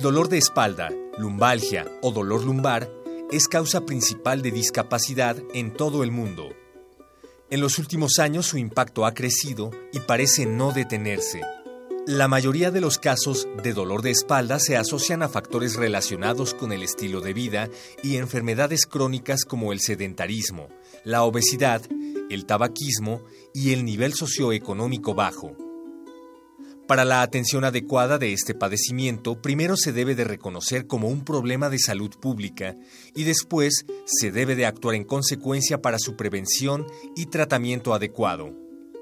El dolor de espalda, lumbalgia o dolor lumbar es causa principal de discapacidad en todo el mundo. En los últimos años su impacto ha crecido y parece no detenerse. La mayoría de los casos de dolor de espalda se asocian a factores relacionados con el estilo de vida y enfermedades crónicas como el sedentarismo, la obesidad, el tabaquismo y el nivel socioeconómico bajo. Para la atención adecuada de este padecimiento, primero se debe de reconocer como un problema de salud pública y después se debe de actuar en consecuencia para su prevención y tratamiento adecuado.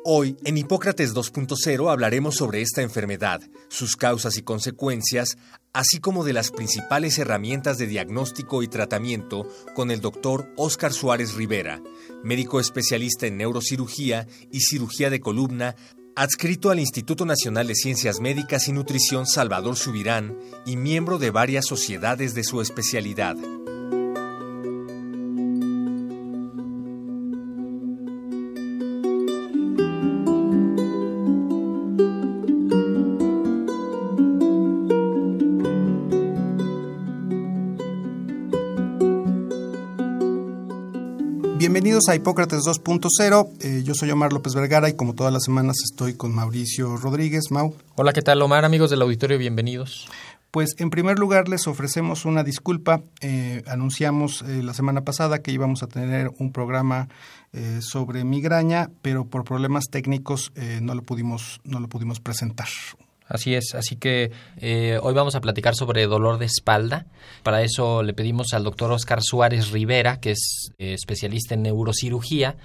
Hoy, en Hipócrates 2.0 hablaremos sobre esta enfermedad, sus causas y consecuencias, así como de las principales herramientas de diagnóstico y tratamiento con el doctor Óscar Suárez Rivera, médico especialista en neurocirugía y cirugía de columna, adscrito al Instituto Nacional de Ciencias Médicas y Nutrición Salvador Subirán y miembro de varias sociedades de su especialidad. Bienvenidos a Hipócrates 2.0. Eh, yo soy Omar López Vergara y como todas las semanas estoy con Mauricio Rodríguez. Mau. Hola, ¿qué tal Omar? Amigos del auditorio, bienvenidos. Pues en primer lugar les ofrecemos una disculpa. Eh, anunciamos eh, la semana pasada que íbamos a tener un programa eh, sobre migraña, pero por problemas técnicos eh, no lo pudimos no lo pudimos presentar. Así es, así que eh, hoy vamos a platicar sobre dolor de espalda. Para eso le pedimos al doctor Oscar Suárez Rivera, que es eh, especialista en neurocirugía,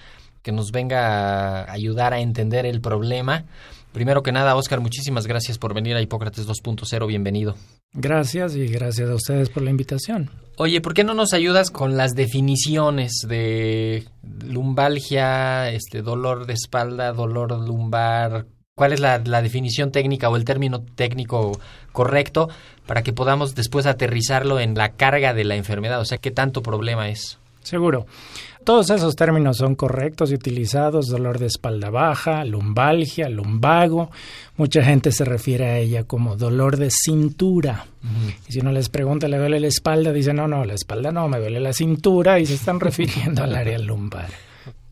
que nos venga a ayudar a entender el problema. Primero que nada, Oscar, muchísimas gracias por venir a Hipócrates 2.0. Bienvenido. Gracias y gracias a ustedes por la invitación. Oye, ¿por qué no nos ayudas con las definiciones de lumbalgia, este dolor de espalda, dolor lumbar? ¿Cuál es la, la definición técnica o el término técnico correcto para que podamos después aterrizarlo en la carga de la enfermedad? O sea, ¿qué tanto problema es? Seguro. Todos esos términos son correctos y utilizados, dolor de espalda baja, lumbalgia, lumbago. Mucha gente se refiere a ella como dolor de cintura. Y si uno les pregunta, ¿le duele la espalda? Dicen, no, no, la espalda no, me duele la cintura y se están refiriendo al área lumbar.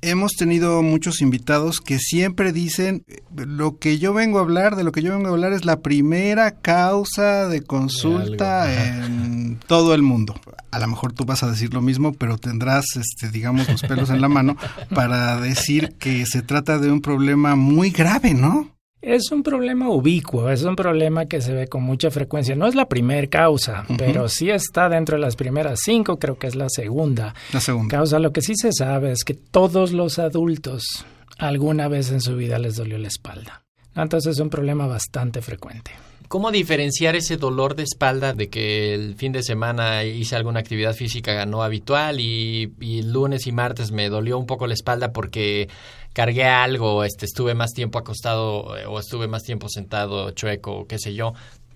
Hemos tenido muchos invitados que siempre dicen lo que yo vengo a hablar, de lo que yo vengo a hablar es la primera causa de consulta De en todo el mundo. A lo mejor tú vas a decir lo mismo, pero tendrás, este, digamos, los pelos en la mano para decir que se trata de un problema muy grave, ¿no? Es un problema ubicuo, es un problema que se ve con mucha frecuencia. No es la primera causa, pero sí está dentro de las primeras cinco, creo que es la segunda La segunda. causa. Lo que sí se sabe es que todos los adultos alguna vez en su vida les dolió la espalda. Entonces es un problema bastante frecuente. ¿Cómo diferenciar ese dolor de espalda de que el fin de semana hice alguna actividad física no habitual y, y lunes y martes me dolió un poco la espalda porque cargué algo, este, estuve más tiempo acostado o estuve más tiempo sentado, chueco, qué sé yo?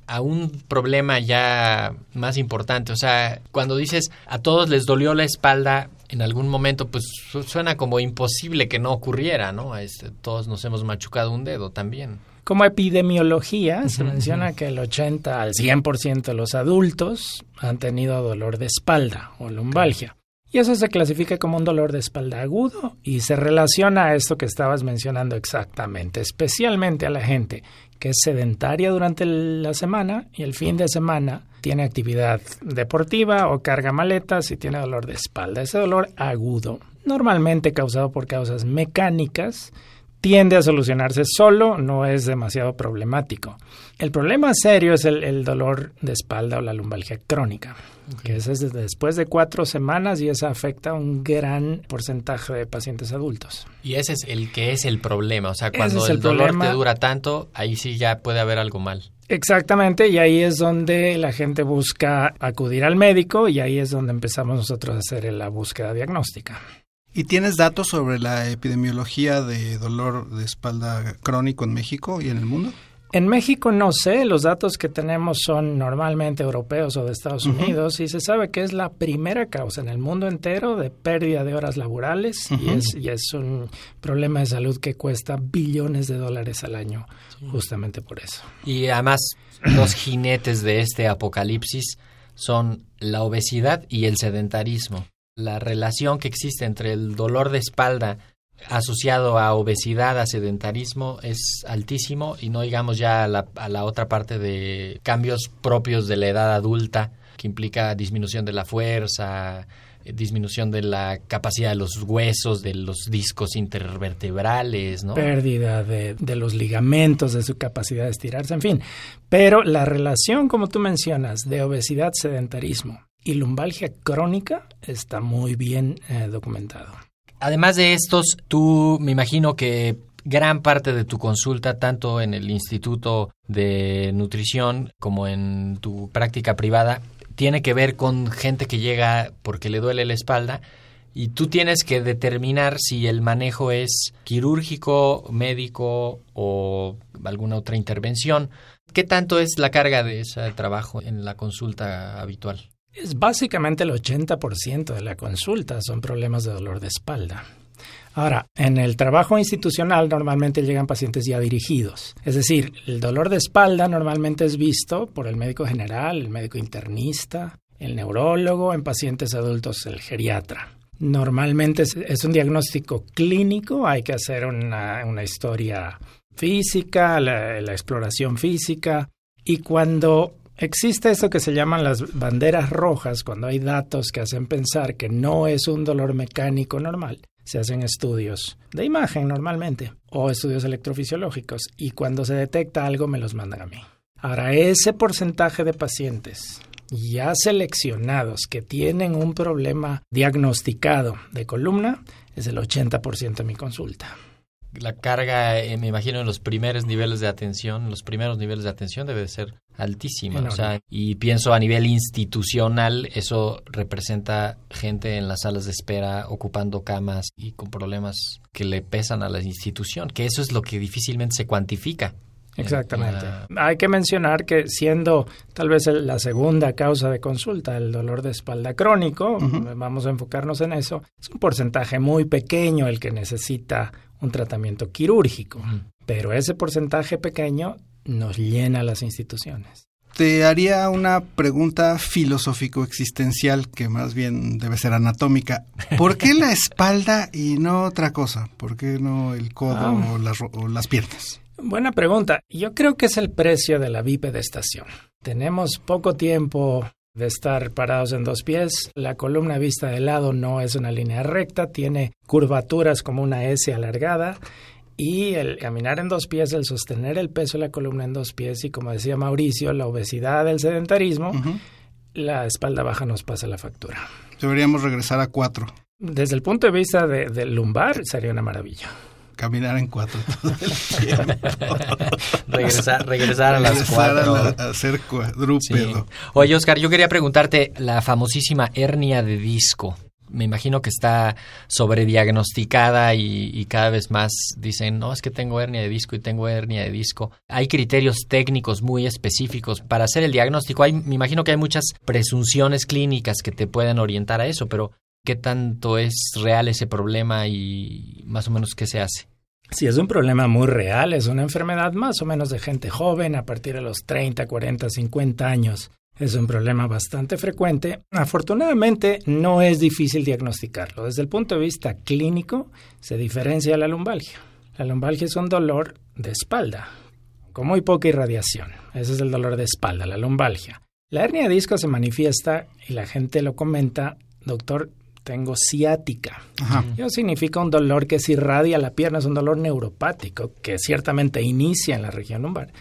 a un problema ya más importante. O sea, cuando dices a todos les dolió la espalda en algún momento, pues su- suena como imposible que no ocurriera, ¿no? Este, todos nos hemos machucado un dedo también. Como epidemiología, se menciona que el 80 al 100% de los adultos han tenido dolor de espalda o lumbalgia. Y eso se clasifica como un dolor de espalda agudo y se relaciona a esto que estabas mencionando exactamente, especialmente a la gente que es sedentaria durante la semana y el fin de semana tiene actividad deportiva o carga maletas y tiene dolor de espalda. Ese dolor agudo, normalmente causado por causas mecánicas, tiende a solucionarse solo, no es demasiado problemático. El problema serio es el, el dolor de espalda o la lumbalgia crónica, que ese es desde después de cuatro semanas y esa afecta a un gran porcentaje de pacientes adultos. Y ese es el que es el problema. O sea, cuando es el, el dolor problema. te dura tanto, ahí sí ya puede haber algo mal. Exactamente, y ahí es donde la gente busca acudir al médico y ahí es donde empezamos nosotros a hacer la búsqueda diagnóstica. ¿Y tienes datos sobre la epidemiología de dolor de espalda crónico en México y en el mundo? En México no sé, los datos que tenemos son normalmente europeos o de Estados Unidos y se sabe que es la primera causa en el mundo entero de pérdida de horas laborales y, es, y es un problema de salud que cuesta billones de dólares al año justamente por eso. Y además los jinetes de este apocalipsis son la obesidad y el sedentarismo. La relación que existe entre el dolor de espalda asociado a obesidad, a sedentarismo, es altísimo y no digamos ya a la, a la otra parte de cambios propios de la edad adulta, que implica disminución de la fuerza, disminución de la capacidad de los huesos, de los discos intervertebrales, ¿no? Pérdida de, de, los ligamentos, de su capacidad de estirarse, en fin. Pero la relación, como tú mencionas, de obesidad, sedentarismo y lumbalgia crónica está muy bien eh, documentado. Además de estos, tú me imagino que gran parte de tu consulta, tanto en el Instituto de Nutrición como en tu práctica privada, tiene que ver con gente que llega porque le duele la espalda y tú tienes que determinar si el manejo es quirúrgico, médico o alguna otra intervención. ¿Qué tanto es la carga de ese trabajo en la consulta habitual? Es básicamente el 80% de la consulta son problemas de dolor de espalda. Ahora, en el trabajo institucional normalmente llegan pacientes ya dirigidos. Es decir, el dolor de espalda normalmente es visto por el médico general, el médico internista, el neurólogo, en pacientes adultos el geriatra. Normalmente es, un diagnóstico clínico, hay que hacer una, historia física, la exploración física, y cuando Existe eso que se llaman las banderas rojas cuando hay datos que hacen pensar que no es un dolor mecánico normal. Se hacen estudios de imagen normalmente o estudios electrofisiológicos y cuando se detecta algo me los mandan a mí. Ahora, ese porcentaje de pacientes ya seleccionados que tienen un problema diagnosticado de columna es el 80% de mi consulta la carga, eh, me imagino, en los primeros niveles de atención, los primeros niveles de atención debe ser altísima. O sea, y pienso a nivel institucional, eso representa gente en las salas de espera ocupando camas y con problemas que le pesan a la institución, que eso es lo que difícilmente se cuantifica. Exactamente. Hay que mencionar que siendo tal vez la segunda causa de consulta el dolor de espalda crónico, vamos a enfocarnos en eso, es un porcentaje muy pequeño el que necesita un tratamiento quirúrgico, pero ese porcentaje pequeño nos llena las instituciones. Te haría una pregunta filosófico-existencial que más bien debe ser anatómica. ¿Por qué la espalda y no otra cosa? ¿Por qué no el codo ah. o, las, o las piernas? Buena pregunta. Yo creo que es el precio de la bipedestación. Tenemos poco tiempo de estar parados en dos pies. La columna vista de lado no es una línea recta, tiene curvaturas como una S alargada. Y el caminar en dos pies, el sostener el peso de la columna en dos pies y como decía Mauricio, la obesidad, el sedentarismo, la espalda baja nos pasa la factura. Deberíamos regresar a cuatro. Desde el punto de vista del de lumbar sería una maravilla caminar en cuatro todo el tiempo. regresar, regresar a las cuatro. A, ser cuadrúpedo. Oye, Oscar, yo quería preguntarte la famosísima hernia de disco. Me imagino que está sobrediagnosticada y, y cada vez más dicen, no, es que tengo hernia de disco y tengo hernia de disco. Hay criterios técnicos muy específicos para hacer el diagnóstico. Hay, me imagino que hay muchas presunciones clínicas que te pueden orientar a eso, pero qué tanto es real ese problema y más o menos qué se hace. Sí, es un problema muy real, es una enfermedad más o menos de gente joven a partir de los 30, 40, 50 años. Es un problema bastante frecuente. Afortunadamente no es difícil diagnosticarlo. Desde el punto de vista clínico se diferencia la lumbalgia. La lumbalgia es un dolor de espalda, con muy poca irradiación. Ese es el dolor de espalda, la lumbalgia. La hernia de disco se manifiesta y la gente lo comenta, doctor, tengo ciática. Eso significa un dolor que se irradia la pierna, es un dolor neuropático que ciertamente inicia en la región lumbar,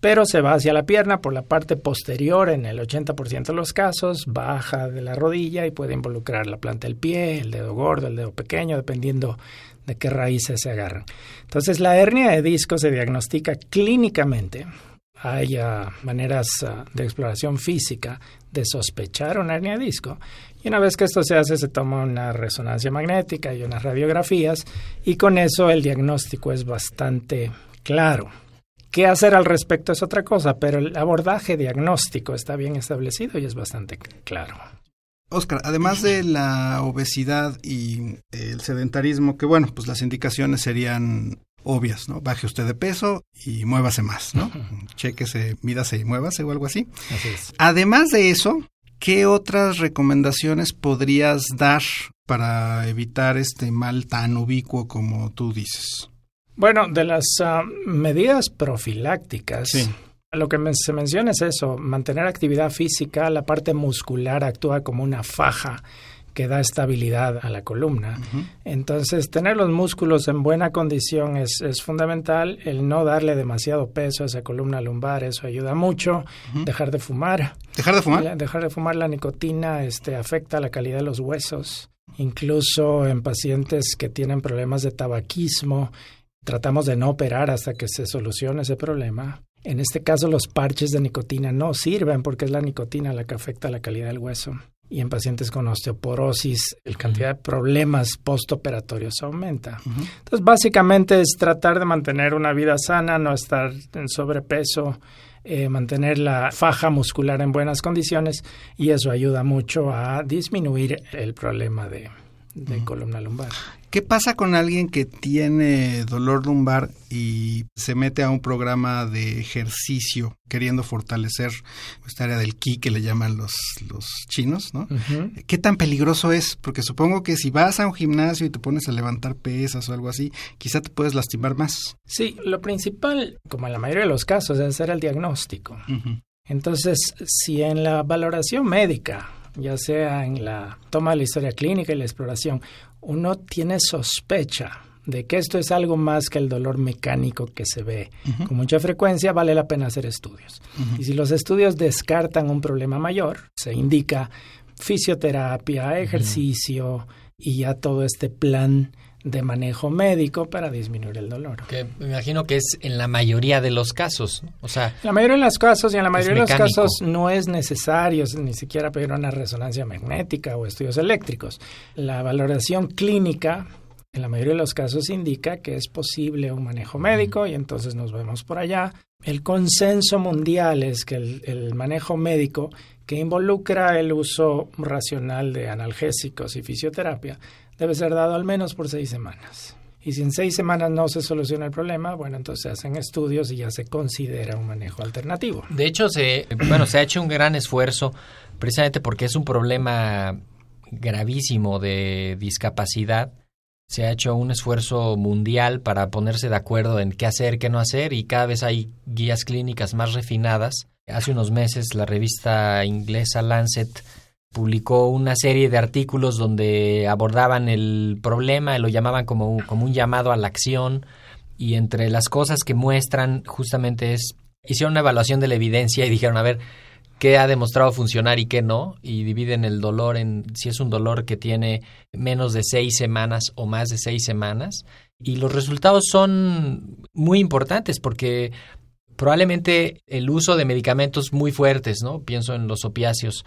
pero se va hacia la pierna por la parte posterior en el 80% de los casos, baja de la rodilla y puede involucrar la planta del pie, el dedo gordo, el dedo pequeño, dependiendo de qué raíces se agarran. Entonces, la hernia de disco se diagnostica clínicamente hay ah, maneras ah, de exploración física de sospechar una hernia de disco. Y una vez que esto se hace, se toma una resonancia magnética y unas radiografías y con eso el diagnóstico es bastante claro. ¿Qué hacer al respecto es otra cosa, pero el abordaje diagnóstico está bien establecido y es bastante claro. Oscar, además de la obesidad y el sedentarismo, que bueno, pues las indicaciones serían obvias, ¿no? Baje usted de peso y muévase más, ¿no? Chéquese, mírase y muévase o algo así. Así es. Además de eso, ¿qué otras recomendaciones podrías dar para evitar este mal tan ubicuo como tú dices? Bueno, de las ah, medidas profilácticas, Sí. lo que se menciona es eso, mantener actividad física, la parte muscular actúa como una faja que da estabilidad a la columna. Entonces, tener los músculos en buena condición es, es fundamental, el no darle demasiado peso a esa columna lumbar, eso ayuda mucho, dejar de fumar. ¿Dejar de fumar? La- dejar de fumar la nicotina este, afecta la calidad de los huesos. Incluso en pacientes que tienen problemas de tabaquismo, tratamos de no operar hasta que se solucione ese problema. En este caso, los parches de nicotina no sirven porque es la nicotina la que afecta la calidad del hueso. Y en pacientes con osteoporosis, la cantidad de problemas postoperatorios aumenta. Entonces, básicamente es tratar de mantener una vida sana, no estar en sobrepeso, eh, mantener la faja muscular en buenas condiciones y eso ayuda mucho a disminuir el problema de, de columna lumbar. ¿Qué pasa con alguien que tiene dolor lumbar y se mete a un programa de ejercicio queriendo fortalecer esta área del ki que le llaman los, los chinos, ¿no? ¿Qué tan peligroso es? Porque supongo que si vas a un gimnasio y te pones a levantar pesas o algo así, quizá te puedes lastimar más. Sí, lo principal, como en la mayoría de los casos, es hacer el diagnóstico. Entonces, si en la valoración médica, ya sea en la toma de la historia clínica y la exploración, uno tiene sospecha de que esto es algo más que el dolor mecánico que se ve con mucha frecuencia, vale la pena hacer estudios. Y si los estudios descartan un problema mayor, se indica fisioterapia, ejercicio y ya todo este plan de manejo médico para disminuir el dolor. Que me imagino que es en la mayoría de los casos. ¿no? O sea, la mayoría de los casos y en la mayoría de los casos no es necesario ni siquiera pedir una resonancia magnética o estudios eléctricos. La valoración clínica en la mayoría de los casos indica que es posible un manejo médico y entonces nos vemos por allá. El consenso mundial es que el, el manejo médico que involucra el uso racional de analgésicos y fisioterapia debe ser dado al menos por seis semanas. Y si en seis semanas no se soluciona el problema, bueno, entonces se hacen estudios y ya se considera un manejo alternativo. de hecho, se, bueno, se ha hecho un gran esfuerzo precisamente porque es un problema gravísimo de discapacidad. Se ha hecho un esfuerzo mundial para ponerse de acuerdo en qué hacer, qué no hacer y cada vez hay guías clínicas más refinadas. Hace unos meses la revista inglesa Lancet publicó una serie de artículos donde abordaban el problema, lo llamaban como, un- como un llamado a la acción y entre las cosas que muestran justamente es, hicieron una evaluación de la evidencia y dijeron, a ver, qué ha demostrado funcionar y qué no, y dividen el dolor en si es un dolor que tiene menos de seis semanas o más de seis semanas, y los resultados son muy importantes porque probablemente el uso de medicamentos muy fuertes, ¿no? Pienso en los opiáceos,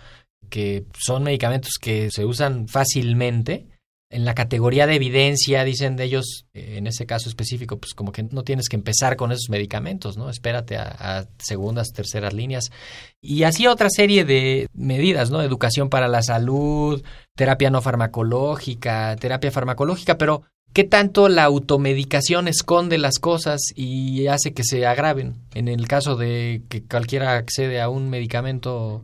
que son medicamentos que se usan fácilmente. En la categoría de evidencia, dicen de ellos, eh, en ese caso específico, pues como que no tienes que empezar con esos medicamentos, ¿no? Espérate a, a segundas, terceras líneas. Y así otra serie de medidas, ¿no? Educación para la salud, terapia no farmacológica, terapia farmacológica, pero ¿qué tanto la automedicación esconde las cosas y hace que se agraven? En el caso de que cualquiera accede a un medicamento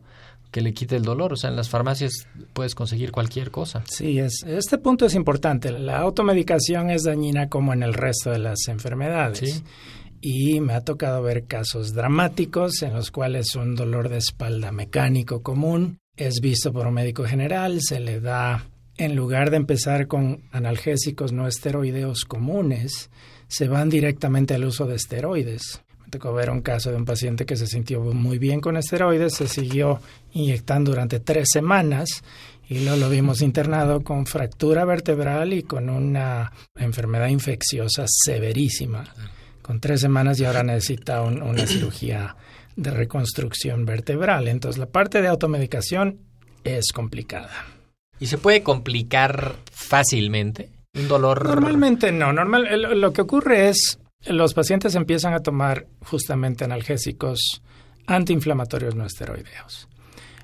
que le quite el dolor, o sea, en las farmacias puedes conseguir cualquier cosa. Sí, es, este punto es importante. La automedicación es dañina como en el resto de las enfermedades. Sí. Y me ha tocado ver casos dramáticos en los cuales un dolor de espalda mecánico común es visto por un médico general, se le da, en lugar de empezar con analgésicos no esteroideos comunes, se van directamente al uso de esteroides. Tocó ver un caso de un paciente que se sintió muy bien con esteroides, se siguió inyectando durante tres semanas y luego lo vimos internado con fractura vertebral y con una enfermedad infecciosa severísima. Con tres semanas y ahora necesita un- una cirugía de reconstrucción vertebral. Entonces la parte de automedicación es complicada. ¿Y se puede complicar fácilmente? ¿Un dolor? Normalmente no. Normal, lo que ocurre es los pacientes empiezan a tomar justamente analgésicos antiinflamatorios no esteroideos.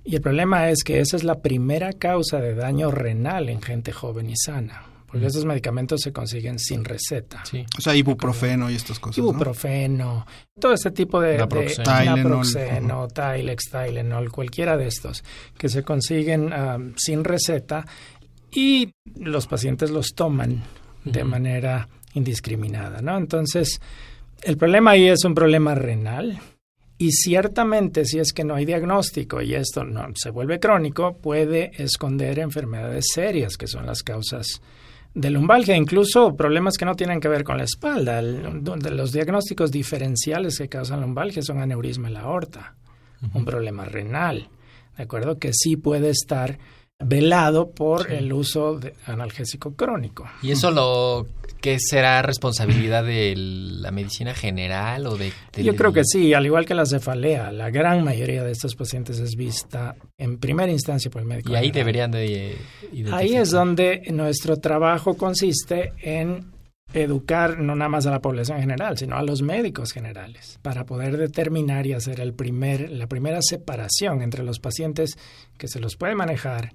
Y el problema es que esa es la primera causa de daño renal en gente joven y sana. Porque esos medicamentos se consiguen sin receta. Sí. O sea, ibuprofeno y estas cosas. Ibuprofeno, todo este tipo de. Naproxeno, Tylex, Tylenol, cualquiera de estos que se consiguen um, sin receta y los pacientes los toman de manera indiscriminada, ¿no? Entonces, el problema ahí es un problema renal. Y ciertamente, si es que no hay diagnóstico y esto no se vuelve crónico, puede esconder enfermedades serias que son las causas de lumbalgia, incluso problemas que no tienen que ver con la espalda. los diagnósticos diferenciales que causan lumbalgia son aneurisma en la aorta, un problema renal, ¿de acuerdo? Que sí puede estar velado por el uso de analgésico crónico. ¿Y eso lo que será responsabilidad de la medicina general o de, Yo creo que sí, al igual que la cefalea, la gran mayoría de estos pacientes es vista en primera instancia por el médico. Y ahí deberían de Ahí es donde nuestro trabajo consiste en educar no nada más a la población general, sino a los médicos generales, para poder determinar y hacer el primer, la primera separación entre los pacientes que se los puede manejar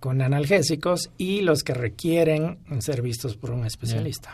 con analgésicos y los que requieren ser vistos por un especialista.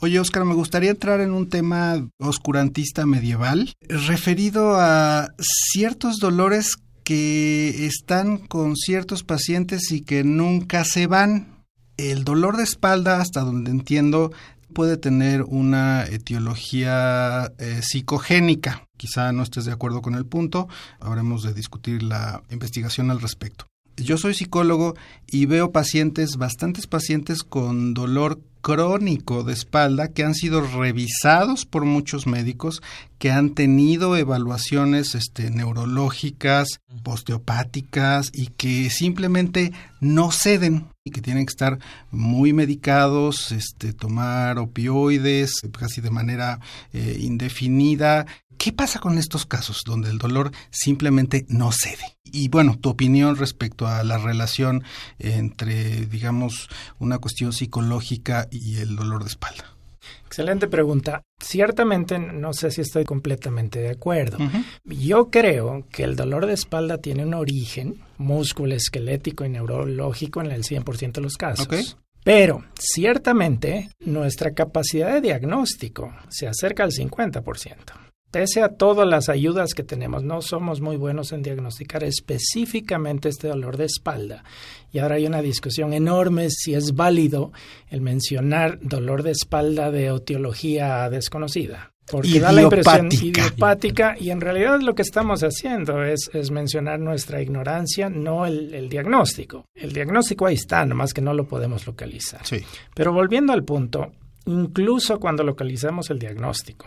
Oye, Oscar, me gustaría entrar en un tema oscurantista medieval referido a ciertos dolores que están con ciertos pacientes y que nunca se van. El dolor de espalda, hasta donde entiendo, puede tener una etiología eh, psicogénica. Quizá no estés de acuerdo con el punto, habremos de discutir la investigación al respecto. Yo soy psicólogo y veo pacientes, bastantes pacientes con dolor crónico de espalda que han sido revisados por muchos médicos, que han tenido evaluaciones este, neurológicas, osteopáticas y que simplemente no ceden y que tienen que estar muy medicados, este, tomar opioides casi de manera eh, indefinida ¿Qué pasa con estos casos donde el dolor simplemente no cede? Y bueno, tu opinión respecto a la relación entre, digamos, una cuestión psicológica y el dolor de espalda. Excelente pregunta. Ciertamente no sé si estoy completamente de acuerdo. Yo creo que el dolor de espalda tiene un origen músculo, esquelético y neurológico en el 100% de los casos. Pero ciertamente nuestra capacidad de diagnóstico se acerca al 50%. Pese a todas las ayudas que tenemos, no somos muy buenos en diagnosticar específicamente este dolor de espalda. Y ahora hay una discusión enorme si es válido el mencionar dolor de espalda de etiología desconocida. Porque da la impresión idiopática y en realidad lo que estamos haciendo es, es mencionar nuestra ignorancia, no el, el, diagnóstico. El diagnóstico ahí está, nomás que no lo podemos localizar. Sí. Pero volviendo al punto, incluso cuando localizamos el diagnóstico,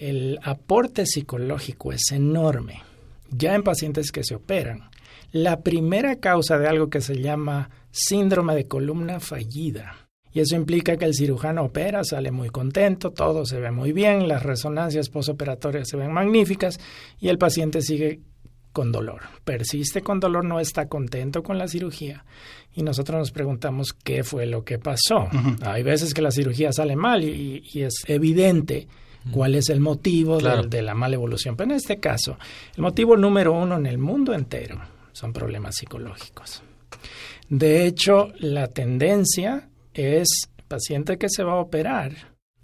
el aporte psicológico es enorme. Ya en pacientes que se operan, la primera causa de algo que se llama síndrome de columna fallida. Y eso implica que el cirujano opera, sale muy contento, todo se ve muy bien, las resonancias posoperatorias se ven magníficas y el paciente sigue con dolor. Persiste con dolor, no está contento con la cirugía. Y nosotros nos preguntamos qué fue lo que pasó. Hay veces que la cirugía sale mal y es evidente cuál es el motivo de, la mala evolución. Pero en este caso, el motivo número uno en el mundo entero son problemas psicológicos. De hecho, la tendencia es paciente que se va a operar,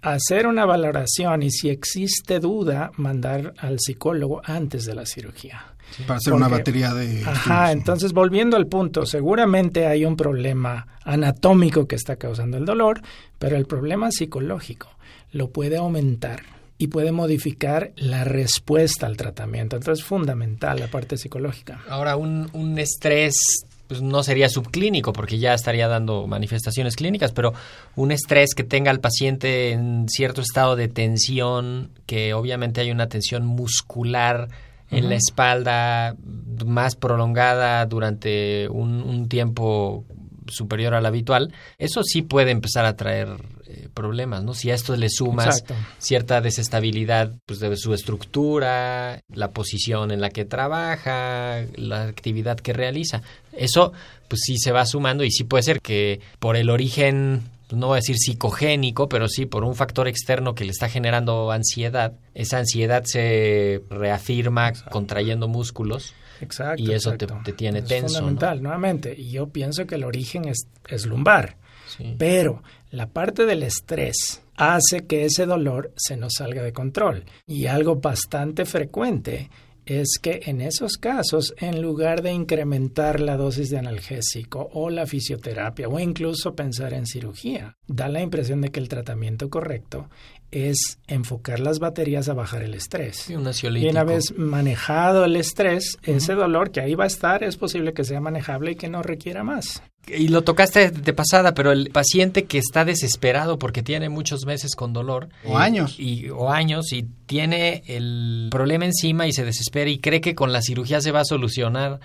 hacer una valoración y si existe duda, mandar al psicólogo antes de la cirugía. para hacer una batería de... Ajá, entonces volviendo al punto, seguramente hay un problema anatómico que está causando el dolor, pero el problema psicológico lo puede aumentar y puede modificar la respuesta al tratamiento. Entonces es fundamental la parte psicológica. Ahora, un, un estrés pues no sería subclínico porque ya estaría dando manifestaciones clínicas, pero un estrés que tenga al paciente en cierto estado de tensión, que obviamente hay una tensión muscular en la espalda más prolongada durante un, un, tiempo superior al habitual, eso sí puede empezar a traer problemas, ¿no? Si a esto le sumas Exacto. cierta desestabilidad pues, de su estructura, la posición en la que trabaja, la actividad que realiza, eso pues sí se va sumando y sí puede ser que por el origen pues, no voy a decir psicogénico, pero sí por un factor externo que le está generando ansiedad, esa ansiedad se reafirma contrayendo músculos Exacto. Y eso te- te tiene Es tenso, fundamental, nuevamente. Y yo pienso que el origen es, es lumbar. Sí. Pero la parte del estrés hace que ese dolor se nos salga de control. Y algo bastante frecuente es que en esos casos, en lugar de incrementar la dosis de analgésico o la fisioterapia o incluso pensar en cirugía, da la impresión de que el tratamiento correcto es enfocar las baterías a bajar el estrés. Y una vez manejado el estrés, ese dolor que ahí va a estar es posible que sea manejable y que no requiera más. Y lo tocaste de pasada, pero el paciente que está desesperado porque tiene muchos meses con dolor. O años. Y, o años y tiene el problema encima y se desespera y cree que con la cirugía se va a solucionar.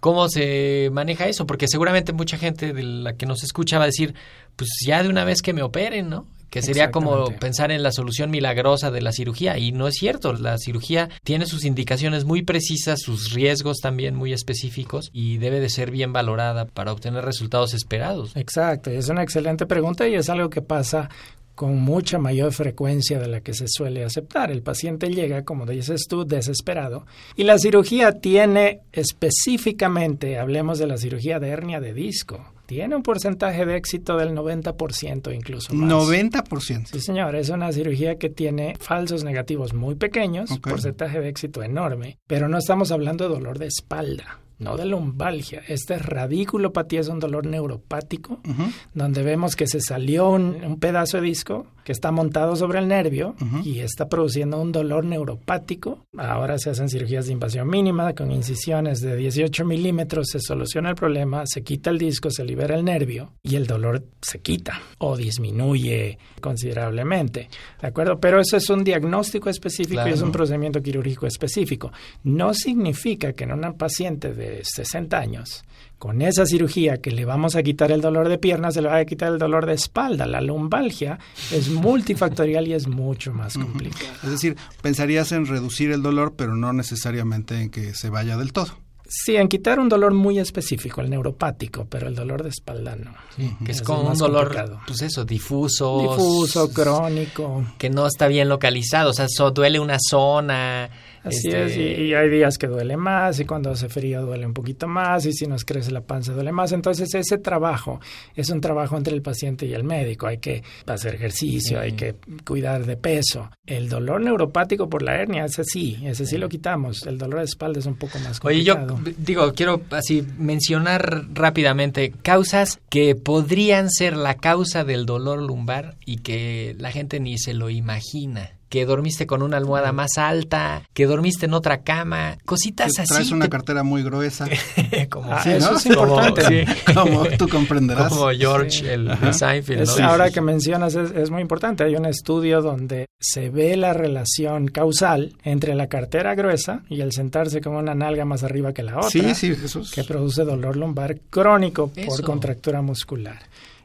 ¿Cómo se maneja eso? Porque seguramente mucha gente de la que nos escucha va a decir, pues ya de una vez que me operen, ¿no? Que sería como pensar en la solución milagrosa de la cirugía. Y no es cierto, la cirugía tiene sus indicaciones muy precisas, sus riesgos también muy específicos y debe de ser bien valorada para obtener resultados esperados. Exacto, es una excelente pregunta y es algo que pasa con mucha mayor frecuencia de la que se suele aceptar. El paciente llega, como dices tú, desesperado y la cirugía tiene específicamente, hablemos de la cirugía de hernia de disco, tiene un porcentaje de éxito del 90% incluso más. 90%. Sí, señor, es una cirugía que tiene falsos negativos muy pequeños, Ok. porcentaje de éxito enorme, pero no estamos hablando de dolor de espalda, no de lumbalgia. Esta radiculopatía es un dolor neuropático, donde vemos que se salió un, un pedazo de disco que está montado sobre el nervio y está produciendo un dolor neuropático. Ahora se hacen cirugías de invasión mínima con incisiones de 18 milímetros, se soluciona el problema, se quita el disco, se libera el nervio y el dolor se quita o disminuye considerablemente. ¿De acuerdo? Pero eso es un diagnóstico específico y es un procedimiento quirúrgico específico. No significa que en una paciente de 60 años, con esa cirugía que le vamos a quitar el dolor de pierna, se le va a quitar el dolor de espalda. La lumbalgia es multifactorial y es mucho más complicada. Es decir, pensarías en reducir el dolor, pero no necesariamente en que se vaya del todo. Sí, en quitar un dolor muy específico, el neuropático, pero el dolor de espalda no. que es como un dolor, complicado. pues eso, difuso. Difuso, crónico. Que no está bien localizado, o sea, so- duele una zona. Así este, es, y, y hay días que duele más, y cuando hace frío duele un poquito más, y si nos crece la panza duele más. Entonces, ese trabajo es un trabajo entre el paciente y el médico. Hay que hacer ejercicio, hay que cuidar de peso. El dolor neuropático por la hernia, ese sí, ese sí lo quitamos. El dolor de espalda es un poco más Oye, yo digo, quiero así mencionar rápidamente causas que podrían ser la causa del dolor lumbar y que la gente ni se lo imagina. Que dormiste con una almohada más alta, que dormiste en otra cama, cositas Que así. traes una te- cartera muy gruesa, como, Ah, Sí, eso ¿no? es importante. Como- sí. como tú comprenderás. como George, Sí. el de Seinfeld. Es- ¿no? ahora que mencionas es, es muy importante. Hay un estudio donde se ve la relación causal entre la cartera gruesa y el sentarse con una nalga más arriba que la otra. Sí, sí, Jesús. que produce dolor lumbar crónico por Eso. contractura muscular.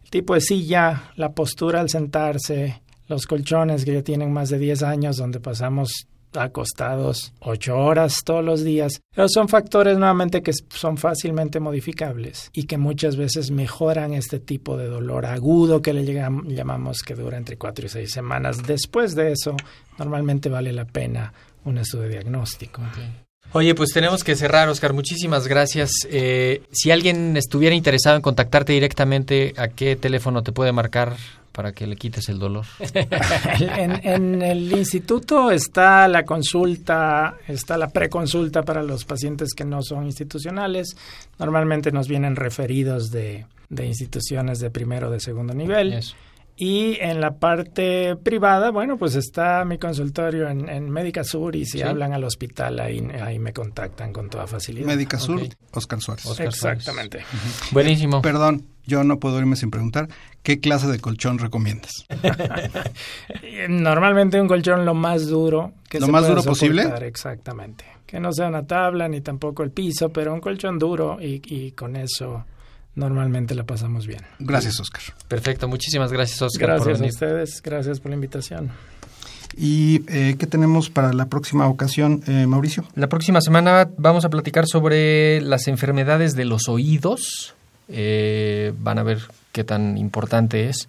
El tipo de silla, la postura al sentarse, los colchones que ya tienen más de 10 años donde pasamos acostados 8 horas todos los días. Son factores nuevamente que son fácilmente modificables y que muchas veces mejoran este tipo de dolor agudo que le llamamos que dura entre 4 y 6 semanas. Después de eso, normalmente vale la pena un estudio diagnóstico. Oye, pues tenemos que cerrar, Oscar. Muchísimas gracias. Eh, si alguien estuviera interesado en contactarte directamente, ¿a qué teléfono te puede marcar para que le quites el dolor? En, en el instituto está la consulta, está la preconsulta para los pacientes que no son institucionales. Normalmente nos vienen referidos de, de instituciones de primero o de segundo nivel. Eso. Y en la parte privada, bueno, pues está mi consultorio en, en Médica Sur y si Sí. hablan al hospital ahí, ahí me contactan con toda facilidad. Médica Sur. Oscar Suárez. Oscar. Exactamente. Buenísimo. Perdón, yo no puedo irme sin preguntar, ¿qué clase de colchón recomiendas? Normalmente un colchón lo más duro que ¿Lo se más pueda duro posible? Exactamente. Que no sea una tabla ni tampoco el piso, pero un colchón duro y, y con eso normalmente la pasamos bien. Gracias, Oscar. Perfecto, muchísimas gracias, Oscar. Gracias a ustedes, gracias por la invitación. ¿Y eh, qué tenemos para la próxima ocasión, eh, Mauricio? La próxima semana vamos a platicar sobre las enfermedades de los oídos. Eh, van a ver qué tan importante es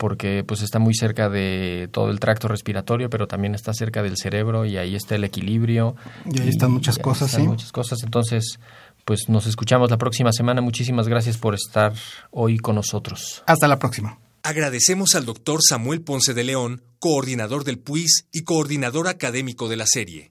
porque pues está muy cerca de todo el tracto respiratorio, pero también está cerca del cerebro y ahí está el equilibrio. Y ahí están muchas cosas, sí. Muchas cosas. Entonces, pues nos escuchamos la próxima semana. Muchísimas gracias por estar hoy con nosotros. Hasta la próxima. Agradecemos al doctor Samuel Ponce de León, coordinador del PUIS y coordinador académico de la serie.